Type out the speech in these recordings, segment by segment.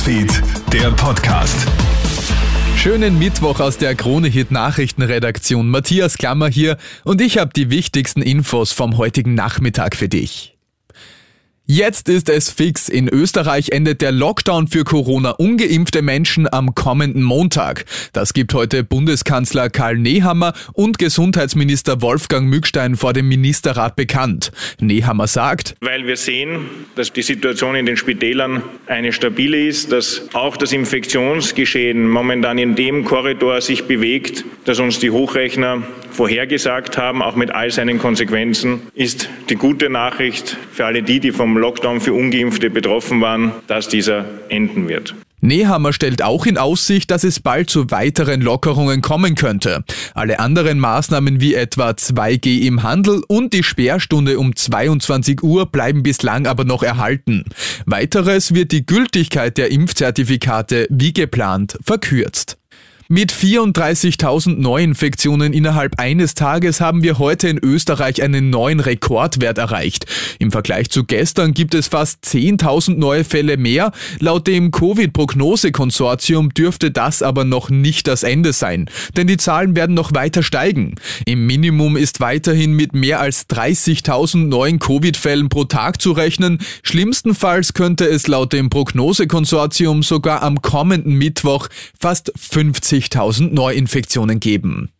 Newsfeed, der Podcast. Schönen Mittwoch aus der Krone-Hit Nachrichtenredaktion. Matthias Klammer hier und ich habe die wichtigsten Infos vom heutigen Nachmittag für dich. Jetzt ist es fix. In Österreich endet der Lockdown für Corona-ungeimpfte Menschen am kommenden Montag. Das gibt heute Bundeskanzler Karl Nehammer und Gesundheitsminister Wolfgang Mückstein vor dem Ministerrat bekannt. Nehammer sagt, weil wir sehen, dass die Situation in den Spitälern eine stabile ist, dass auch das Infektionsgeschehen momentan in dem Korridor sich bewegt, dass uns die Hochrechner vorhergesagt haben, auch mit all seinen Konsequenzen, ist die gute Nachricht für alle die, die vom Lockdown für ungeimpfte betroffen waren, dass dieser enden wird. Nehammer stellt auch in Aussicht, dass es bald zu weiteren Lockerungen kommen könnte. Alle anderen Maßnahmen wie etwa 2G im Handel und die Sperrstunde um 22 Uhr bleiben bislang aber noch erhalten. Weiteres wird die Gültigkeit der Impfzertifikate wie geplant verkürzt. Mit 34.000 Neuinfektionen innerhalb eines Tages haben wir heute in Österreich einen neuen Rekordwert erreicht. Im Vergleich zu gestern gibt es fast 10.000 neue Fälle mehr. Laut dem Covid-Prognose-Konsortium dürfte das aber noch nicht das Ende sein, denn die Zahlen werden noch weiter steigen. Im Minimum ist weiterhin mit mehr als 30.000 neuen Covid-Fällen pro Tag zu rechnen. Schlimmstenfalls könnte es laut dem Prognose-Konsortium sogar am kommenden Mittwoch fast 50 50.000 Neuinfektionen geben.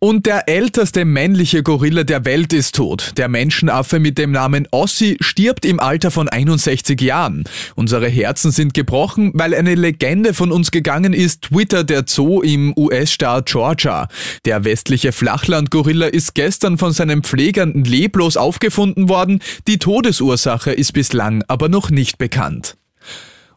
Und der älteste männliche Gorilla der Welt ist tot. Der Menschenaffe mit dem Namen Ossi stirbt im Alter von 61 Jahren. Unsere Herzen sind gebrochen, weil eine Legende von uns gegangen ist, Twitter der Zoo im US-Staat Georgia. Der westliche Flachlandgorilla ist gestern von seinen Pflegern leblos aufgefunden worden. Die Todesursache ist bislang aber noch nicht bekannt.